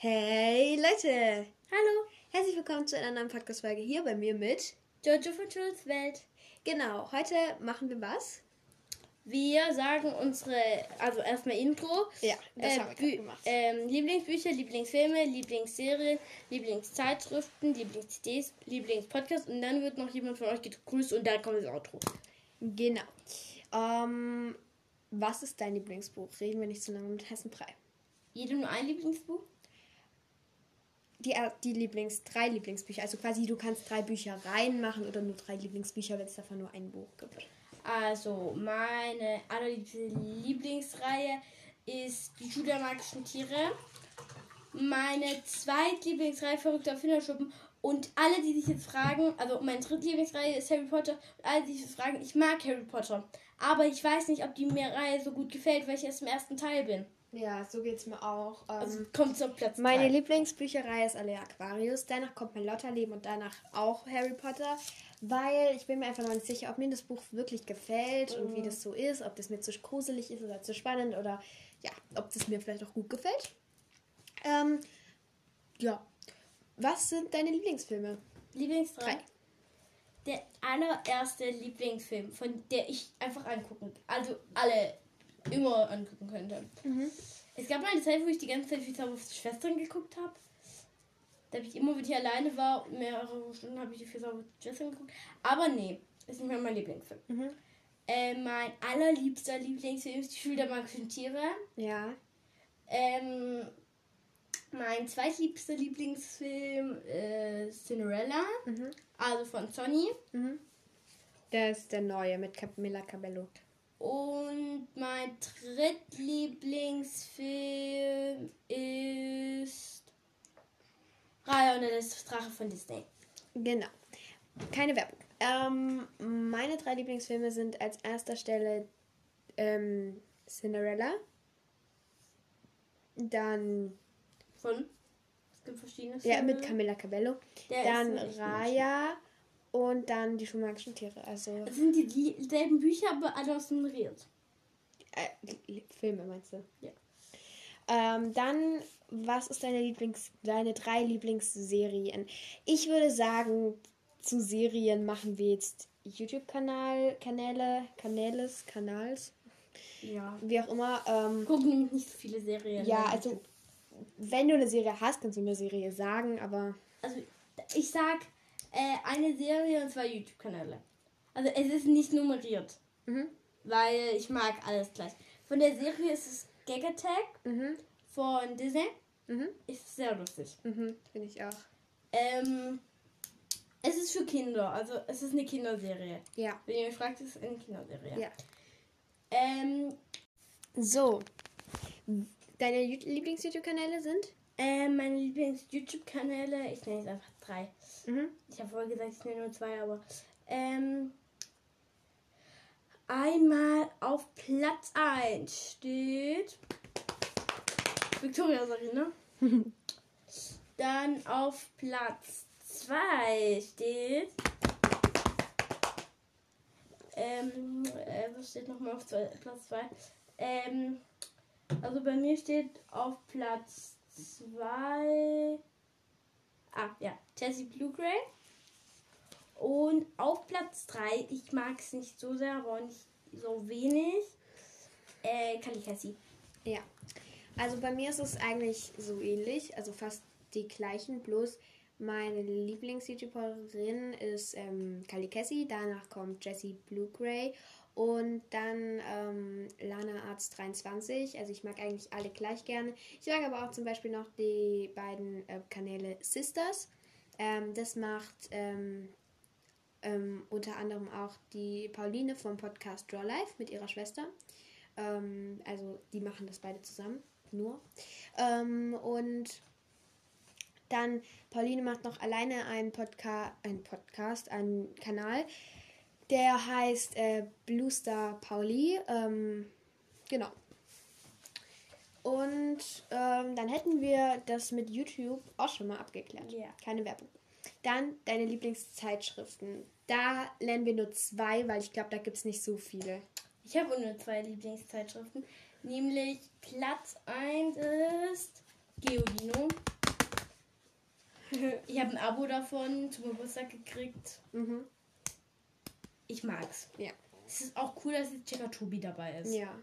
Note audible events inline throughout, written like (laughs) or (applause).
Hey Leute! Hallo, Herzlich willkommen zu einer neuen Podcast-Folge hier bei mir mit. Jojo von Jules Welt. Genau, heute machen wir was? Wir sagen unsere, also erstmal Intro. Ja, das äh, haben wir gemacht. ähm, Lieblingsbücher, Lieblingsfilme, Lieblingsserien, Lieblingszeitschriften, Lieblings-CDs, Lieblingspodcasts und dann wird noch jemand von euch gegrüßt und dann kommt das Outro. Genau. Ähm, was ist dein Lieblingsbuch? Reden wir nicht zu lange mit heißen Brei. Jeder nur ein Lieblingsbuch? Die, die Lieblings-, drei Lieblingsbücher. Also quasi, du kannst drei Bücher reinmachen oder nur drei Lieblingsbücher, wenn es davon nur ein Buch gibt. Also, meine allerliebste Lieblingsreihe ist die der magischen Tiere. Meine zweitlieblingsreihe Verrückter Finderschuppen. Und alle, die sich jetzt fragen, also meine drittlieblingsreihe ist Harry Potter. Und alle, die sich jetzt fragen, ich mag Harry Potter. Aber ich weiß nicht, ob die mir Reihe so gut gefällt, weil ich erst im ersten Teil bin. Ja, so geht's mir auch. Ähm, Also kommt zum Platz Meine drei. Lieblingsbücherei ist alle Aquarius. Danach kommt mein Lotterleben und danach auch Harry Potter. Weil ich bin mir einfach noch nicht sicher, ob mir das Buch wirklich gefällt und wie das so ist. Ob das mir zu gruselig ist oder zu spannend oder ja, ob das mir vielleicht auch gut gefällt. Ähm, ja. Was sind deine Lieblingsfilme? Lieblingsreihe. Drei. Der allererste Lieblingsfilm, von der ich einfach angucken, also alle immer angucken könnte. Es gab mal eine Zeit, wo ich die ganze Zeit wie Zauberers Schwestern geguckt habe. Da habe ich immer, wenn ich alleine war, mehrere Stunden habe ich die vier Zauberers Schwestern geguckt. Aber nee, ist nicht mehr mein Lieblingsfilm. Mhm. Äh, mein allerliebster Lieblingsfilm ist die Schule der magischen Tiere. Ja. Ähm, mein zweitliebster Lieblingsfilm ist Cinderella, Mhm. also von Sony. Mhm. Das ist der neue mit Camilla Cabello. Und mein drittlieblingsfilm ist Raya und der letzte Drache von Disney. Genau. Keine Werbung. Ähm, meine drei Lieblingsfilme sind als erster Stelle ähm, Cinderella. Dann Von? Es gibt verschiedene ja, Filme. mit Camilla Cabello. Der dann Raya und dann die schulmagischen Tiere. Also Das sind dieselben Bücher, aber anders nummeriert. äh, Filme meinst du? Ja. Ähm, dann, was ist deine Lieblings, deine drei Lieblingsserien? Ich würde sagen, zu Serien machen wir jetzt YouTube-Kanal, Kanäle, Kanäles, Kanals, Ja. wie auch immer. Ähm, Gucken nämlich nicht so viele Serien. ja, also wenn du eine Serie hast, kannst du eine Serie sagen, aber Also, ich sag äh, eine Serie und zwei YouTube-Kanäle. Also, es ist nicht nummeriert. mhm, Weil ich mag alles gleich. Von der Serie ist es Gag Attack mhm, von Disney. mhm, Ist sehr lustig. mhm, finde ich auch. Ähm, es ist für Kinder, also es ist eine Kinderserie. Ja, Wenn ihr mich fragt, ist es eine Kinderserie. ja. Ähm, So, deine Lieblings-YouTube-Kanäle sind? äh, meine Lieblings-YouTube-Kanäle, ich nenne es einfach drei. Mhm. Ich habe vorher gesagt, ich nenne nur zwei, aber ähm, einmal auf Platz 1 steht Victoria Sarina. (laughs) Dann auf Platz 2 steht ähm, äh, was steht nochmal auf zwei, Platz 2? Ähm, also bei mir steht auf Platz 2 Ah, ja, Jessie Blue Gray. Und auf Platz 3, ich mag es nicht so sehr, aber nicht so wenig, äh, Kali Cassie. Ja. Also bei mir ist es eigentlich so ähnlich, also fast die gleichen, bloß meine Lieblings-YouTuberin ist ähm, Kali Cassie, danach kommt Jessie Blue Gray und dann ähm, Lana Arts 23. Also ich mag eigentlich alle gleich gerne. Ich mag aber auch zum Beispiel noch die beiden äh, Kanäle Sisters. Ähm, das macht ähm, ähm, unter anderem auch die Pauline vom Podcast Draw Life mit ihrer Schwester. Ähm, also die machen das beide zusammen, nur. Ähm, und dann Pauline macht noch alleine einen, Podca einen Podcast, einen Kanal, der heißt äh, Blue Star Pauli. Ähm, genau. Und ähm, dann hätten wir das mit YouTube auch schon mal abgeklärt. Ja. Keine Werbung. Dann deine Lieblingszeitschriften. Da lernen wir nur zwei, weil ich glaube, da gibt es nicht so viele. Ich habe nur zwei Lieblingszeitschriften. Nämlich Platz 1 ist Geodino. (laughs) Ich habe ein Abo davon zum Geburtstag gekriegt. Mhm. Ich mag's. Ja. Es ist auch cool, dass jetzt Checker Tobi dabei ist. Ja.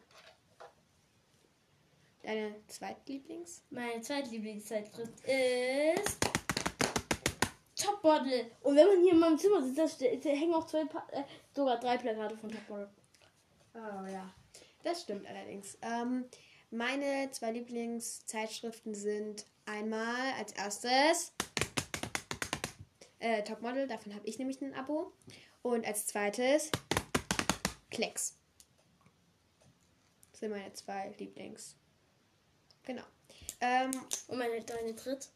Deine Zweitlieblings? Meine zweitlieblingszeitschrift ist Top Model. Und wenn man hier in meinem Zimmer sitzt, da ste- da hängen auch zwei, Pa- äh, sogar drei Plakate von Top Model. Oh ja. Das stimmt allerdings. Ähm, meine zwei Lieblingszeitschriften sind einmal als erstes äh, Topmodel, davon habe ich nämlich ein Abo. Und als zweites Klecks. Das sind meine zwei Lieblings. Genau. Ähm, Und meine deine Tritt.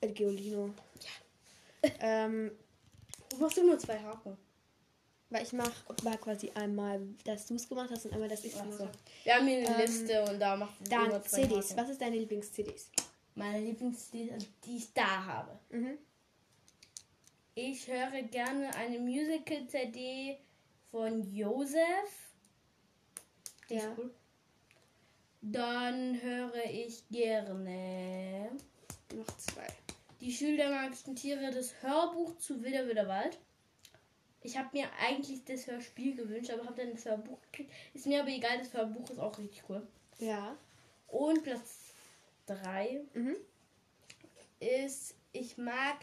El Geolino. (laughs) ähm, Du machst immer zwei Haken. weil ich mach, war quasi einmal, dass du es gemacht hast und einmal, dass ich es Ach gemacht habe. Wir haben hier eine Ähm, Liste und da macht Dann CDs. Haken. Was ist deine Lieblings-CDs? Meine Lieblings-CD, die ich da habe. Mhm. Ich höre gerne eine Musical-CD von Josef. Die Ja. ist cool. Dann höre ich gerne Noch zwei. die Schule der magischen Tiere, das Hörbuch zu Wilder Wilder Wald. Ich habe mir eigentlich das Hörspiel gewünscht, aber habe dann das Hörbuch gekriegt. Ist mir aber egal, das Hörbuch ist auch richtig cool. Ja. Und Platz 3 Mhm. ist, ich mag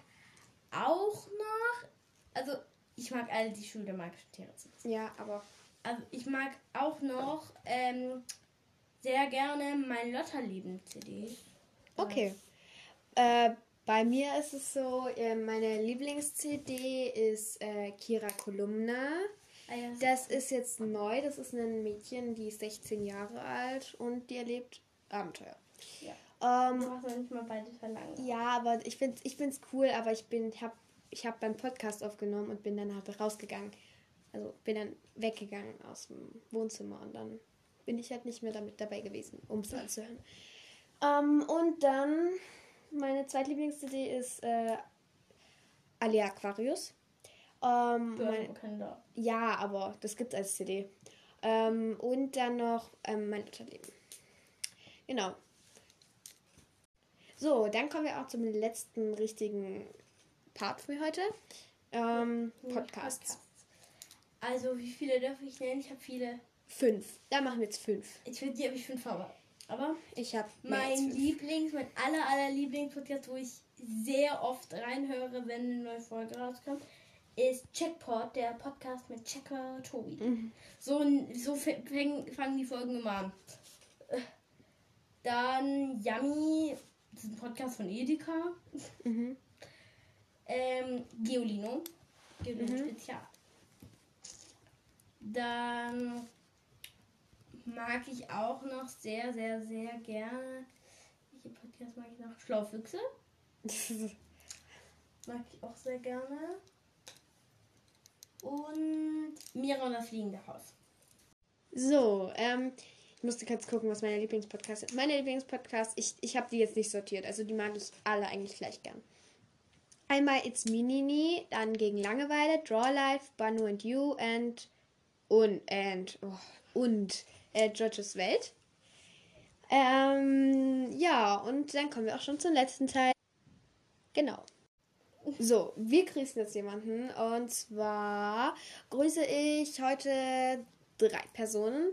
auch noch, also ich mag alle die Schule der magischen Tiere. Ja, aber Also ich mag auch noch ähm, sehr gerne mein Lotterleben-CD. Okay. Äh, bei mir ist es so, äh, meine Lieblings-CD ist äh, Kira Kolumna. Ah, ja. Das ist jetzt neu. Das ist ein Mädchen, die ist 16 Jahre alt und die erlebt Abenteuer. Ja. Ähm, hast noch nicht mal beide verlangen. ja, aber ich finde ich find's cool, aber ich bin, hab, ich habe beim Podcast aufgenommen und bin dann halt rausgegangen. Also bin dann weggegangen aus dem Wohnzimmer und dann bin ich halt nicht mehr damit dabei gewesen, um es anzuhören. Ähm, und dann meine zweitlieblings-CD ist äh, Alia Aquarius. Ähm, Kinder. ja, aber das gibt's als CD. Ähm, und dann noch ähm, mein Lotterleben. Genau. So, dann kommen wir auch zum letzten richtigen Part für heute. Ähm, Podcasts. Also wie viele darf ich nennen? Ich habe viele. Fünf. Da machen wir jetzt fünf. Ich finde, die habe ich fünf aber. Aber Ich habe mein Lieblings, mein aller aller Lieblingspodcast, wo ich sehr oft reinhöre, wenn eine neue Folge rauskommt, ist Checkpot, der Podcast mit Checker Tobi. Mhm. So, so fangen die Folgen immer an. Äh, Dann Yummy, das ist ein Podcast von Edeka. Mhm. Ähm, Geolino. Geolino Mhm. Spezial. Dann mag ich auch noch sehr, sehr, sehr gerne. Welche Podcast mag ich noch? Schlaufüchse. (laughs) Mag ich auch sehr gerne. Und Mira und das fliegende Haus. So, ähm, musste kurz gucken, was meine Lieblingspodcasts sind. Meine Lieblingspodcasts, ich, ich habe die jetzt nicht sortiert, also die mag ich alle eigentlich gleich gern. Einmal It's Me Nini, dann gegen Langeweile, Draw Life, Banu and You and und and oh, und äh, Georges Welt. Ähm, ja, und dann kommen wir auch schon zum letzten Teil. Genau. So, wir grüßen jetzt jemanden und zwar grüße ich heute drei Personen,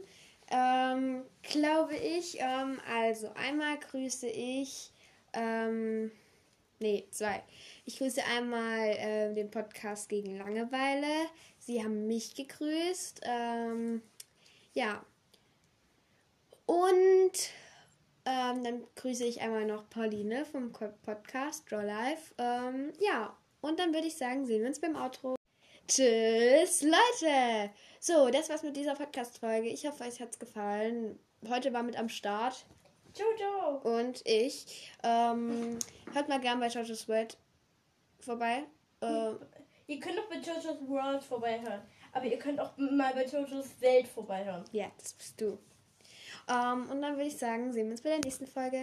ähm, glaube ich. Ähm, also einmal grüße ich, ähm, nee, zwei. Ich grüße einmal ähm, den Podcast gegen Langeweile. Sie haben mich gegrüßt. Ähm, ja. Und ähm, dann grüße ich einmal noch Pauline vom Podcast Draw Life. Ähm, ja, und dann würde ich sagen, sehen wir uns beim Outro. Tschüss, Leute! So, das war's mit dieser Podcast-Folge. Ich hoffe, euch hat's gefallen. Heute war mit am Start Jojo! und ich. Ähm, hört mal gern bei Jojo's World vorbei. Ähm, Ihr könnt auch bei Jojo's World vorbeihören. Aber ihr könnt auch mal bei Jojo's Welt vorbeihören. ja, das bist du. Ähm, und dann würde ich sagen, sehen wir uns bei der nächsten Folge.